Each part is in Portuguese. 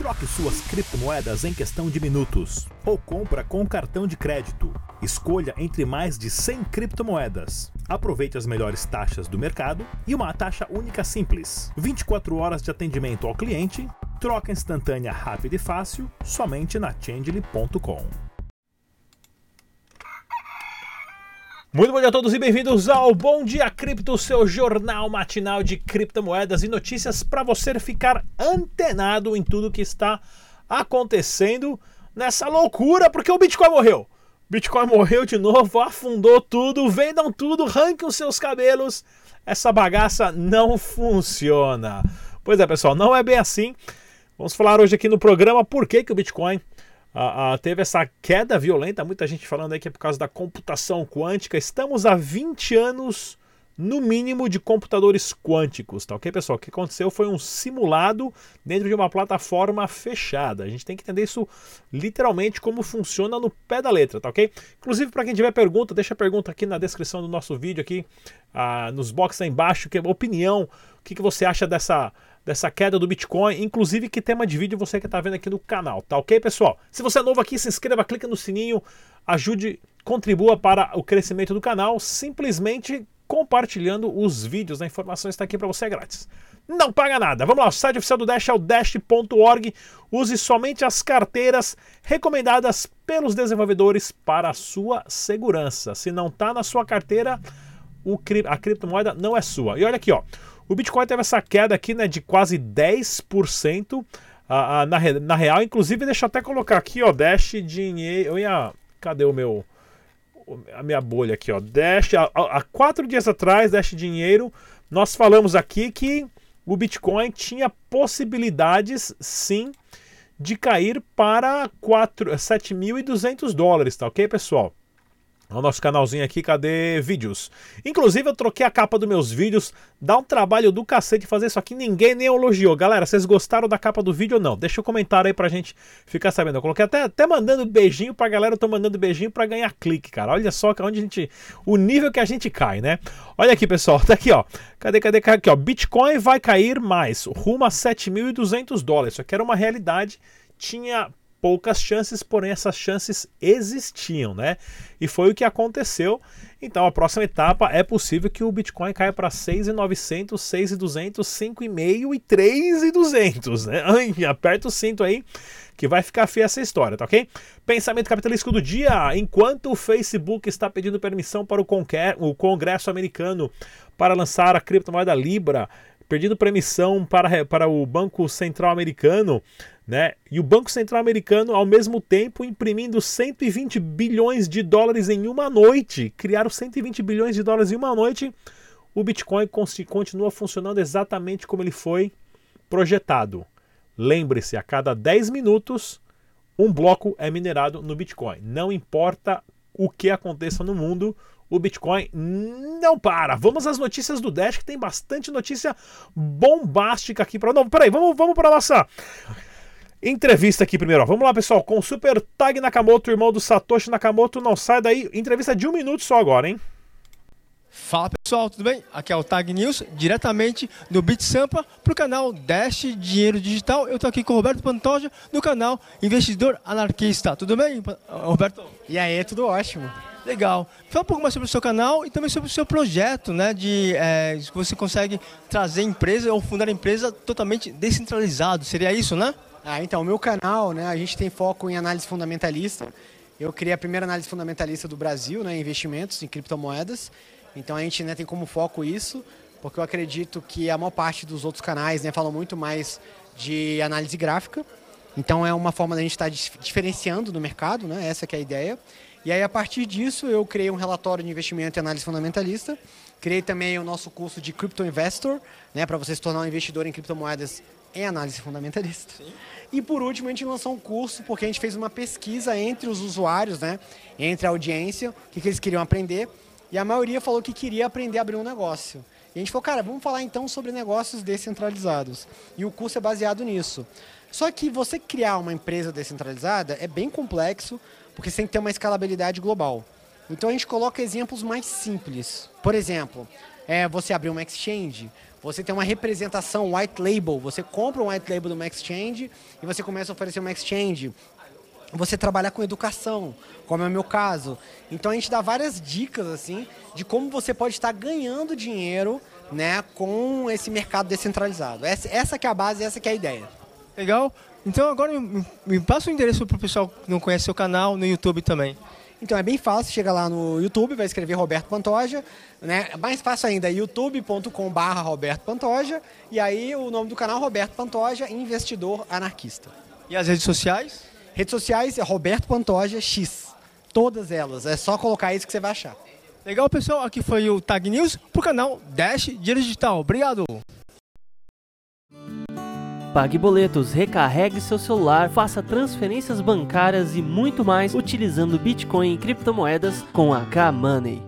Troque suas criptomoedas em questão de minutos ou compra com cartão de crédito. Escolha entre mais de 100 criptomoedas. Aproveite as melhores taxas do mercado e uma taxa única simples. 24 horas de atendimento ao cliente, troca instantânea rápida e fácil somente na Changely.com. Muito bom dia a todos e bem-vindos ao Bom Dia Cripto, seu jornal matinal de criptomoedas e notícias para você ficar antenado em tudo que está acontecendo nessa loucura, porque o Bitcoin morreu. Bitcoin morreu de novo, afundou tudo, vendam tudo, arranquem os seus cabelos. Essa bagaça não funciona. Pois é, pessoal, não é bem assim. Vamos falar hoje aqui no programa por que, que o Bitcoin Teve essa queda violenta, muita gente falando aí que é por causa da computação quântica. Estamos há 20 anos, no mínimo, de computadores quânticos, tá ok, pessoal? O que aconteceu foi um simulado dentro de uma plataforma fechada. A gente tem que entender isso literalmente como funciona no pé da letra, tá ok? Inclusive, para quem tiver pergunta, deixa a pergunta aqui na descrição do nosso vídeo, aqui uh, nos boxes aí embaixo, que é opinião, o que, que você acha dessa dessa queda do Bitcoin, inclusive que tema de vídeo você que está vendo aqui no canal, tá ok, pessoal? Se você é novo aqui, se inscreva, clica no sininho, ajude, contribua para o crescimento do canal, simplesmente compartilhando os vídeos, a informação está aqui para você é grátis. Não paga nada. Vamos lá, o site oficial do Dash é o dash.org. Use somente as carteiras recomendadas pelos desenvolvedores para a sua segurança. Se não está na sua carteira, a criptomoeda não é sua. E olha aqui, ó. O Bitcoin teve essa queda aqui né, de quase 10% uh, uh, na, na real. Inclusive, deixa eu até colocar aqui, ó, Dash dinheiro. Ia. Cadê o meu. A minha bolha aqui, ó. Dash. Há quatro dias atrás, Dash Dinheiro, nós falamos aqui que o Bitcoin tinha possibilidades, sim, de cair para 7.200 dólares, tá ok, pessoal? O nosso canalzinho aqui, cadê vídeos? Inclusive eu troquei a capa dos meus vídeos, dá um trabalho do cacete fazer isso aqui, ninguém nem elogiou. Galera, vocês gostaram da capa do vídeo ou não? Deixa um comentário aí pra gente ficar sabendo. Eu coloquei até, até mandando beijinho pra galera, eu tô mandando beijinho pra ganhar clique, cara. Olha só onde a gente, o nível que a gente cai, né? Olha aqui, pessoal, tá aqui, ó. Cadê, cadê, cadê? Aqui, ó. Bitcoin vai cair mais, rumo a 7.200 dólares. Isso aqui era uma realidade, tinha poucas chances, porém essas chances existiam, né? E foi o que aconteceu. Então a próxima etapa é possível que o Bitcoin caia para 6.900, 6.200, 5.500 e 3.200, né? Ai, aperta o cinto aí que vai ficar feia essa história, tá ok? Pensamento capitalístico do dia. Enquanto o Facebook está pedindo permissão para o Congresso americano para lançar a criptomoeda Libra, pedindo permissão para, para o Banco Central Americano, né? E o Banco Central Americano, ao mesmo tempo, imprimindo 120 bilhões de dólares em uma noite. Criaram 120 bilhões de dólares em uma noite. O Bitcoin continua funcionando exatamente como ele foi projetado. Lembre-se, a cada 10 minutos, um bloco é minerado no Bitcoin. Não importa o que aconteça no mundo, o Bitcoin não para. Vamos às notícias do Dash, que tem bastante notícia bombástica aqui para. Não, peraí, vamos, vamos para nossa entrevista aqui primeiro. Ó. Vamos lá, pessoal, com o Super Tag Nakamoto, irmão do Satoshi Nakamoto. Não sai daí. Entrevista de um minuto só agora, hein? Fala pessoal, tudo bem? Aqui é o Tag News, diretamente do Bit Sampa para o canal Dash Dinheiro Digital. Eu estou aqui com o Roberto Pantoja, do canal Investidor Anarquista. Tudo bem, Roberto? E aí, tudo ótimo. Legal. Fala um pouco mais sobre o seu canal e também sobre o seu projeto, né? De é, que você consegue trazer empresa ou fundar empresa totalmente descentralizado. Seria isso, né? Ah, então, o meu canal, né? A gente tem foco em análise fundamentalista. Eu criei a primeira análise fundamentalista do Brasil, né? Investimentos em criptomoedas. Então a gente né, tem como foco isso, porque eu acredito que a maior parte dos outros canais né, falam muito mais de análise gráfica. Então é uma forma da gente estar diferenciando no mercado, né? Essa é a ideia. E aí, a partir disso, eu criei um relatório de investimento e análise fundamentalista. Criei também o nosso curso de Crypto Investor, né, para você se tornar um investidor em criptomoedas em análise fundamentalista. Sim. E por último, a gente lançou um curso porque a gente fez uma pesquisa entre os usuários, né, entre a audiência, o que, que eles queriam aprender. E a maioria falou que queria aprender a abrir um negócio. E a gente falou, cara, vamos falar então sobre negócios descentralizados. E o curso é baseado nisso. Só que você criar uma empresa descentralizada é bem complexo, porque você tem que ter uma escalabilidade global. Então a gente coloca exemplos mais simples. Por exemplo, é você abrir uma exchange, você tem uma representação white label. Você compra um white label de uma exchange e você começa a oferecer uma exchange. Você trabalha com educação, como é o meu caso. Então a gente dá várias dicas assim de como você pode estar ganhando dinheiro, né, com esse mercado descentralizado. Essa, essa que é a base, essa que é a ideia. Legal. Então agora me, me passa o endereço para o pessoal que não conhece seu canal no YouTube também. Então é bem fácil, chega lá no YouTube, vai escrever Roberto Pantoja, né? Mais fácil ainda, youtube.com/barra Roberto Pantoja e aí o nome do canal Roberto Pantoja, investidor anarquista. E as redes sociais? Redes sociais é Roberto Pantoja X, todas elas. É só colocar isso que você vai achar. Legal, pessoal. Aqui foi o Tag News pro canal Dash Dinheiro Digital. Obrigado. Pague boletos, recarregue seu celular, faça transferências bancárias e muito mais utilizando Bitcoin e criptomoedas com a K-Money.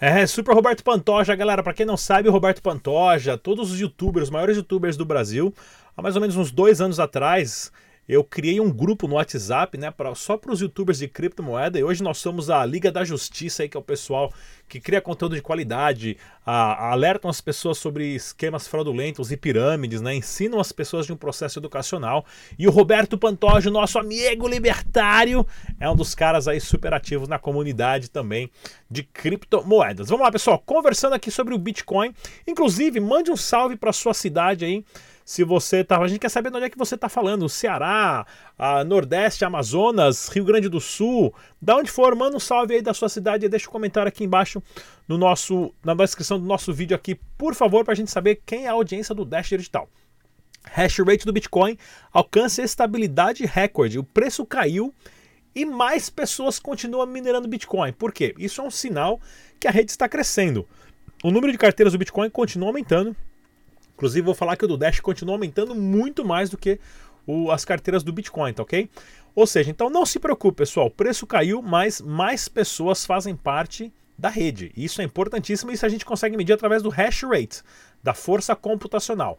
É, Super Roberto Pantoja, galera. Para quem não sabe, o Roberto Pantoja, todos os youtubers, os maiores youtubers do Brasil, há mais ou menos uns dois anos atrás, eu criei um grupo no WhatsApp, né, pra, só para os youtubers de criptomoeda, e hoje nós somos a Liga da Justiça, aí, que é o pessoal que cria conteúdo de qualidade, a, alertam as pessoas sobre esquemas fraudulentos e pirâmides, né, ensinam as pessoas de um processo educacional. E o Roberto Pantoja, nosso amigo libertário, é um dos caras aí super ativos na comunidade também de criptomoedas. Vamos lá, pessoal, conversando aqui sobre o Bitcoin. Inclusive, mande um salve para sua cidade aí se você tá. A gente quer saber de onde é que você está falando. Ceará, Nordeste, Amazonas, Rio Grande do Sul. Da onde for, manda um salve aí da sua cidade e deixa um comentário aqui embaixo no nosso, na descrição do nosso vídeo aqui, por favor, para a gente saber quem é a audiência do Dash Digital. Hash rate do Bitcoin alcança estabilidade recorde. O preço caiu e mais pessoas continuam minerando Bitcoin. Por quê? Isso é um sinal que a rede está crescendo. O número de carteiras do Bitcoin continua aumentando Inclusive, vou falar que o do Dash continua aumentando muito mais do que o, as carteiras do Bitcoin, tá ok? Ou seja, então não se preocupe, pessoal. O preço caiu, mas mais pessoas fazem parte da rede. Isso é importantíssimo e isso a gente consegue medir através do hash rate, da força computacional.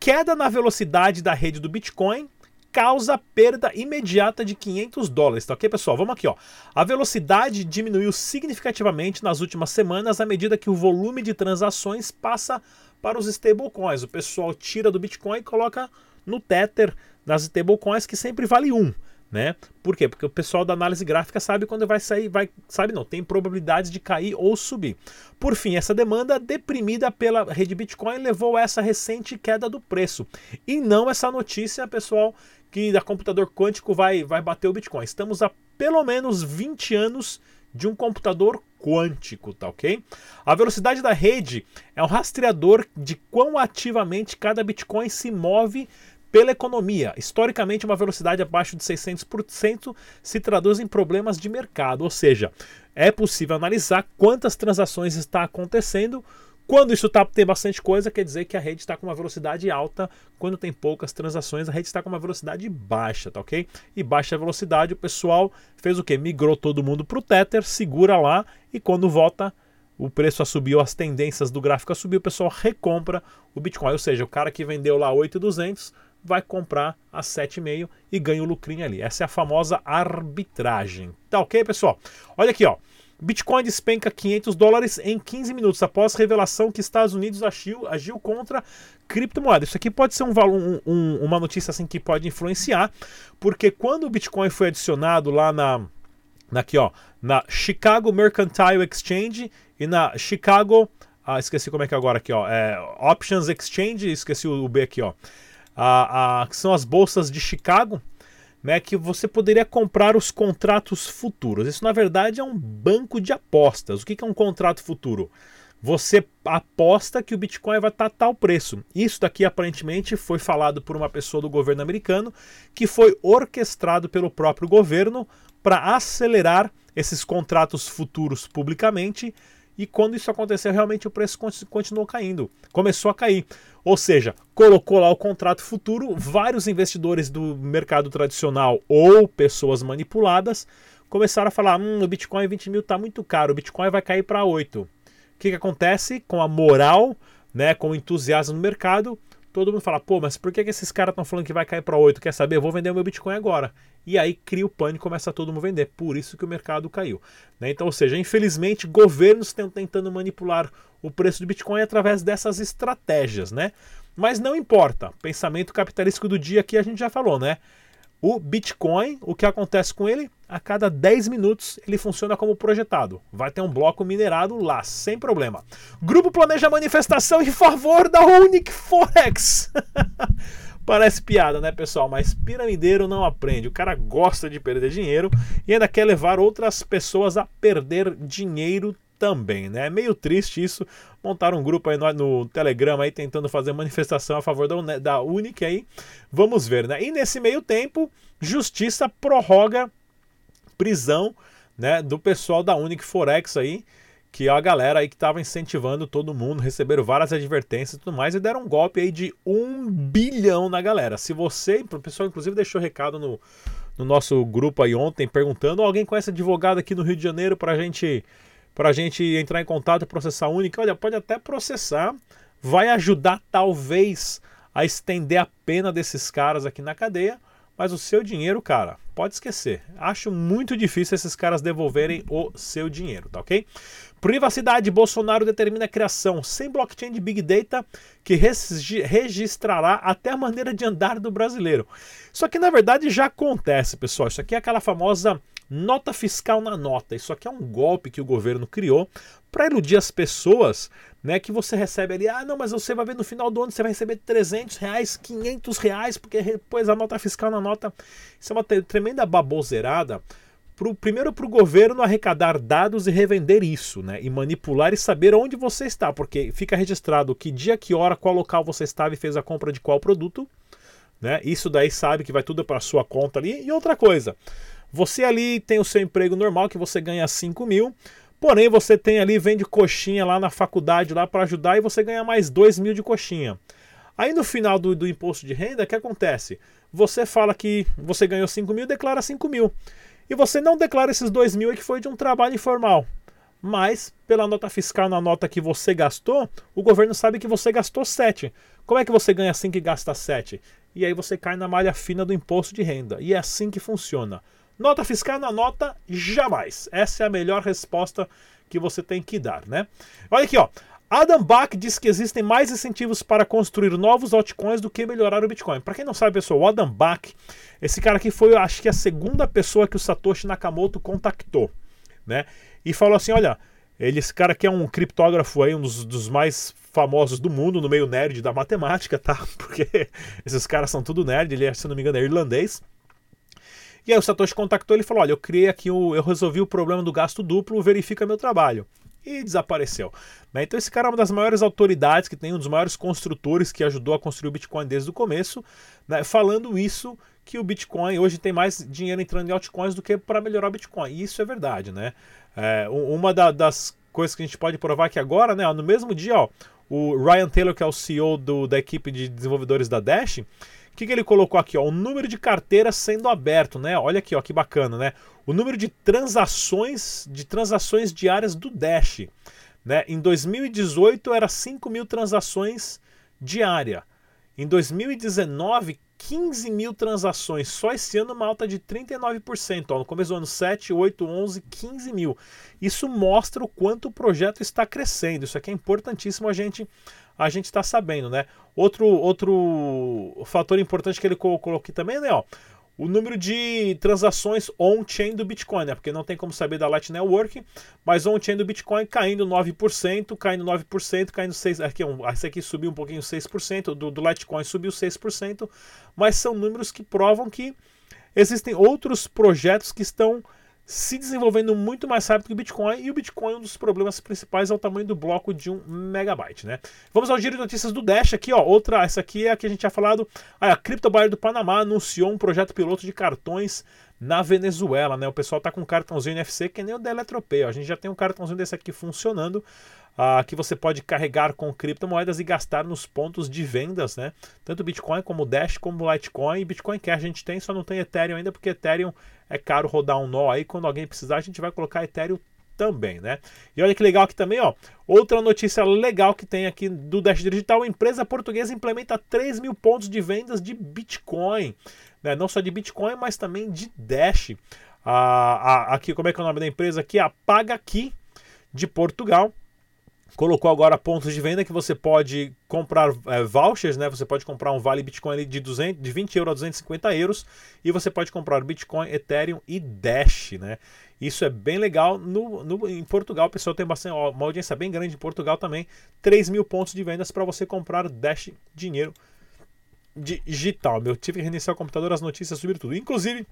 Queda na velocidade da rede do Bitcoin causa perda imediata de 500 dólares, tá ok, pessoal? Vamos aqui, ó. A velocidade diminuiu significativamente nas últimas semanas à medida que o volume de transações passa para os stablecoins. O pessoal tira do Bitcoin e coloca no Tether das stablecoins que sempre vale um. Né? Por quê? Porque o pessoal da análise gráfica sabe quando vai sair, vai, sabe não, tem probabilidades de cair ou subir. Por fim, essa demanda deprimida pela rede Bitcoin levou a essa recente queda do preço. E não essa notícia, pessoal, que da computador quântico vai, vai bater o Bitcoin. Estamos há pelo menos 20 anos de um computador quântico, tá ok? A velocidade da rede é um rastreador de quão ativamente cada Bitcoin se move pela economia. Historicamente, uma velocidade abaixo de 600% se traduz em problemas de mercado, ou seja, é possível analisar quantas transações está acontecendo quando isso tá, tem bastante coisa, quer dizer que a rede está com uma velocidade alta. Quando tem poucas transações, a rede está com uma velocidade baixa, tá ok? E baixa velocidade, o pessoal fez o que? Migrou todo mundo para o Tether, segura lá e quando volta o preço a subir, as tendências do gráfico a subir, o pessoal recompra o Bitcoin. Ou seja, o cara que vendeu lá 8,200 vai comprar a 7,5 e ganha o lucrinho ali. Essa é a famosa arbitragem. Tá ok, pessoal? Olha aqui, ó. Bitcoin despenca 500 dólares em 15 minutos após revelação que Estados Unidos agiu, agiu contra criptomoedas. Isso aqui pode ser um, um, um, uma notícia assim que pode influenciar, porque quando o Bitcoin foi adicionado lá na, na aqui ó, na Chicago Mercantile Exchange e na Chicago, ah, esqueci como é que é agora aqui ó, é, Options Exchange, esqueci o, o B aqui ó, ah, ah, que são as bolsas de Chicago né, que você poderia comprar os contratos futuros. Isso, na verdade, é um banco de apostas. O que é um contrato futuro? Você aposta que o Bitcoin vai estar tal preço. Isso daqui aparentemente foi falado por uma pessoa do governo americano que foi orquestrado pelo próprio governo para acelerar esses contratos futuros publicamente e quando isso aconteceu, realmente o preço continuou caindo, começou a cair. Ou seja, colocou lá o contrato futuro, vários investidores do mercado tradicional ou pessoas manipuladas começaram a falar: hum, o Bitcoin 20 mil está muito caro, o Bitcoin vai cair para 8. O que, que acontece com a moral, né, com o entusiasmo no mercado? todo mundo fala, pô, mas por que, que esses caras estão falando que vai cair para 8? Quer saber? Eu vou vender o meu Bitcoin agora. E aí cria o pânico e começa todo mundo vender. Por isso que o mercado caiu. Né? Então, ou seja, infelizmente, governos estão tentando manipular o preço do Bitcoin através dessas estratégias, né? Mas não importa. Pensamento capitalístico do dia que a gente já falou, né? O Bitcoin, o que acontece com ele? A cada 10 minutos ele funciona como projetado. Vai ter um bloco minerado lá, sem problema. Grupo planeja manifestação em favor da Unic Forex. Parece piada, né, pessoal? Mas piramideiro não aprende. O cara gosta de perder dinheiro e ainda quer levar outras pessoas a perder dinheiro também, né? É meio triste isso. Montaram um grupo aí no, no Telegram aí tentando fazer manifestação a favor da, da Unic aí. Vamos ver, né? E nesse meio tempo, Justiça prorroga prisão, né, do pessoal da Unic Forex aí, que a galera aí que estava incentivando todo mundo, receberam várias advertências e tudo mais, e deram um golpe aí de um bilhão na galera. Se você, o pessoal inclusive deixou recado no, no nosso grupo aí ontem, perguntando, alguém conhece advogado aqui no Rio de Janeiro para gente a gente entrar em contato e processar única, olha, pode até processar, vai ajudar talvez a estender a pena desses caras aqui na cadeia, mas o seu dinheiro, cara, pode esquecer. Acho muito difícil esses caras devolverem o seu dinheiro, tá ok? Privacidade. Bolsonaro determina a criação sem blockchain de Big Data que registrará até a maneira de andar do brasileiro. Isso aqui, na verdade, já acontece, pessoal. Isso aqui é aquela famosa nota fiscal na nota. Isso aqui é um golpe que o governo criou para iludir as pessoas, né? Que você recebe ali, ah, não, mas você vai ver no final do ano, você vai receber 300 reais, 500 reais, porque pôs a nota fiscal na nota. Isso é uma tremenda baboseirada. Pro, primeiro para o governo arrecadar dados e revender isso, né? E manipular e saber onde você está, porque fica registrado que dia, que hora, qual local você estava e fez a compra de qual produto, né? Isso daí sabe que vai tudo para sua conta ali. E outra coisa, você ali tem o seu emprego normal, que você ganha 5 mil, porém você tem ali, vende coxinha lá na faculdade lá para ajudar e você ganha mais 2 mil de coxinha. Aí no final do, do imposto de renda, o que acontece? Você fala que você ganhou 5 mil, declara 5 mil. E você não declara esses 2 mil que foi de um trabalho informal. Mas, pela nota fiscal na nota que você gastou, o governo sabe que você gastou 7. Como é que você ganha 5 e gasta 7? E aí você cai na malha fina do imposto de renda. E é assim que funciona. Nota fiscal na nota, jamais. Essa é a melhor resposta que você tem que dar, né? Olha aqui, ó. Adam Bach diz que existem mais incentivos para construir novos altcoins do que melhorar o Bitcoin. Para quem não sabe, pessoal, o Adam Bach, esse cara aqui foi, acho que a segunda pessoa que o Satoshi Nakamoto contactou, né? E falou assim, olha, ele, esse cara aqui é um criptógrafo aí, um dos, dos, mais famosos do mundo, no meio nerd da matemática, tá? Porque esses caras são tudo nerd, ele é, se não me engano, é irlandês. E aí o Satoshi contactou ele e falou: Olha, eu criei aqui, o, eu resolvi o problema do gasto duplo, verifica meu trabalho. E desapareceu. Né? Então esse cara é uma das maiores autoridades, que tem um dos maiores construtores que ajudou a construir o Bitcoin desde o começo, né? falando isso que o Bitcoin hoje tem mais dinheiro entrando em altcoins do que para melhorar o Bitcoin. E isso é verdade, né? É, uma da, das coisas que a gente pode provar que agora, né, no mesmo dia, ó, o Ryan Taylor, que é o CEO do, da equipe de desenvolvedores da Dash, o que, que ele colocou aqui? Ó? O número de carteiras sendo aberto, né? Olha aqui, ó, que bacana, né? O número de transações, de transações diárias do Dash. Né? Em 2018 era 5 mil transações diária. Em 2019, 15 mil transações. Só esse ano uma alta de 39%. Ó, no começo do ano 7, 8, 11, 15 mil. Isso mostra o quanto o projeto está crescendo. Isso aqui é importantíssimo a gente a gente está sabendo, né? Outro, outro fator importante que ele colocou aqui também, né? Ó, o número de transações on-chain do Bitcoin, né? Porque não tem como saber da Light Network, mas on-chain do Bitcoin caindo 9%, caindo 9%, caindo 6%. Aqui, um, esse aqui subiu um pouquinho 6%, do, do Litecoin subiu 6%, mas são números que provam que existem outros projetos que estão se desenvolvendo muito mais rápido que o Bitcoin, e o Bitcoin, um dos problemas principais é o tamanho do bloco de um megabyte, né? Vamos ao giro de notícias do Dash aqui, ó. Outra, essa aqui é a que a gente tinha falado. A Crypto Buyer do Panamá anunciou um projeto piloto de cartões na Venezuela, né? O pessoal tá com um cartãozinho NFC que nem o da Eletropay. A gente já tem um cartãozinho desse aqui funcionando uh, que você pode carregar com criptomoedas e gastar nos pontos de vendas, né? Tanto Bitcoin como Dash como Litecoin e Bitcoin Cash a gente tem, só não tem Ethereum ainda porque Ethereum é caro rodar um nó aí. Quando alguém precisar, a gente vai colocar Ethereum também, né? E olha que legal aqui também, ó. Outra notícia legal que tem aqui do Dash Digital: empresa portuguesa implementa 3 mil pontos de vendas de Bitcoin. Né? Não só de Bitcoin, mas também de Dash. Ah, aqui, como é que é o nome da empresa aqui? A Paga Aqui de Portugal colocou agora pontos de venda que você pode comprar é, vouchers, né? Você pode comprar um vale Bitcoin de, 200, de 20 euros a 250 euros e você pode comprar Bitcoin, Ethereum e Dash, né? Isso é bem legal. No, no, em Portugal, o pessoal tem bastante, uma audiência bem grande em Portugal também. 3 mil pontos de vendas para você comprar Dash dinheiro digital. Meu, tive que reiniciar o computador, as notícias subiram tudo. Inclusive,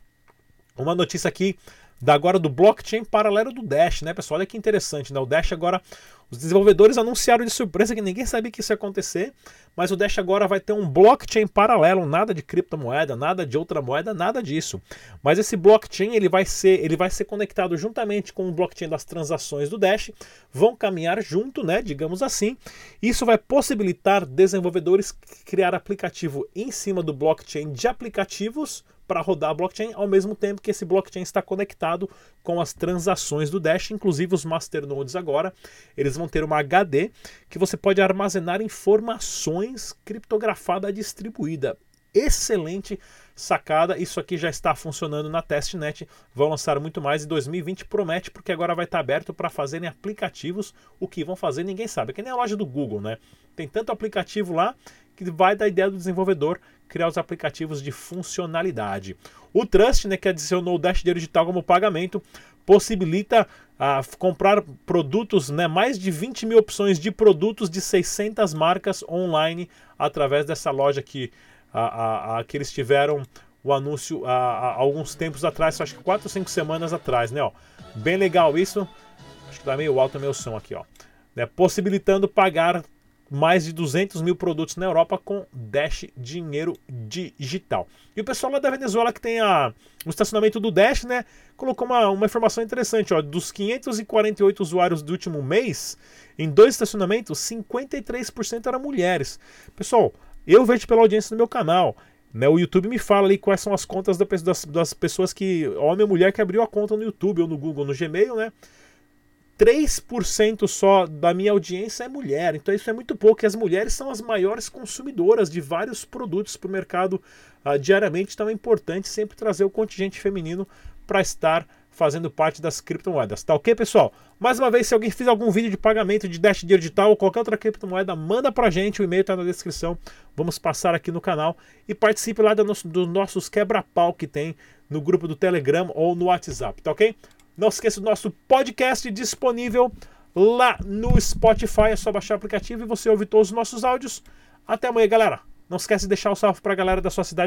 uma notícia aqui da agora do blockchain paralelo do Dash, né, pessoal? Olha que interessante, né? O Dash agora, os desenvolvedores anunciaram de surpresa que ninguém sabia que isso ia acontecer, mas o Dash agora vai ter um blockchain paralelo, nada de criptomoeda, nada de outra moeda, nada disso. Mas esse blockchain ele vai ser, ele vai ser conectado juntamente com o blockchain das transações do Dash, vão caminhar junto, né, digamos assim. Isso vai possibilitar desenvolvedores criar aplicativo em cima do blockchain de aplicativos para rodar a blockchain, ao mesmo tempo que esse blockchain está conectado com as transações do Dash, inclusive os masternodes agora, eles vão ter uma HD que você pode armazenar informações criptografada distribuída. Excelente sacada, isso aqui já está funcionando na testnet, vão lançar muito mais e 2020 promete porque agora vai estar aberto para fazerem aplicativos, o que vão fazer ninguém sabe, é que nem a loja do Google, né? Tem tanto aplicativo lá que vai da ideia do desenvolvedor criar os aplicativos de funcionalidade. O Trust, né, que adicionou o Dash Digital como pagamento, possibilita ah, comprar produtos, né, mais de 20 mil opções de produtos de 600 marcas online através dessa loja que, ah, ah, que eles tiveram o anúncio há, alguns tempos atrás, acho que 4 ou 5 semanas atrás, né? Ó. Bem legal isso. Acho que tá meio alto o meu som aqui, ó. Né, possibilitando pagar mais de 200 mil produtos na Europa com Dash Dinheiro Digital. E o pessoal lá da Venezuela que tem a, o estacionamento do Dash, né, colocou uma, uma informação interessante, ó, dos 548 usuários do último mês, em dois estacionamentos, 53% eram mulheres. Pessoal, eu vejo pela audiência do meu canal, né, o YouTube me fala ali quais são as contas das, das pessoas que, homem ou mulher, que abriu a conta no YouTube ou no Google, no Gmail, né, 3% só da minha audiência é mulher, então isso é muito pouco. E as mulheres são as maiores consumidoras de vários produtos para o mercado uh, diariamente, então é importante sempre trazer o contingente feminino para estar fazendo parte das criptomoedas. Tá ok, pessoal? Mais uma vez, se alguém fizer algum vídeo de pagamento de Dash Digital ou qualquer outra criptomoeda, manda pra gente, o e-mail está na descrição. Vamos passar aqui no canal e participe lá do nosso, dos nossos quebra-pau que tem no grupo do Telegram ou no WhatsApp, tá ok? Não esqueça do nosso podcast disponível lá no Spotify. É só baixar o aplicativo e você ouve todos os nossos áudios. Até amanhã, galera. Não esquece de deixar o salve para a galera da sua cidade.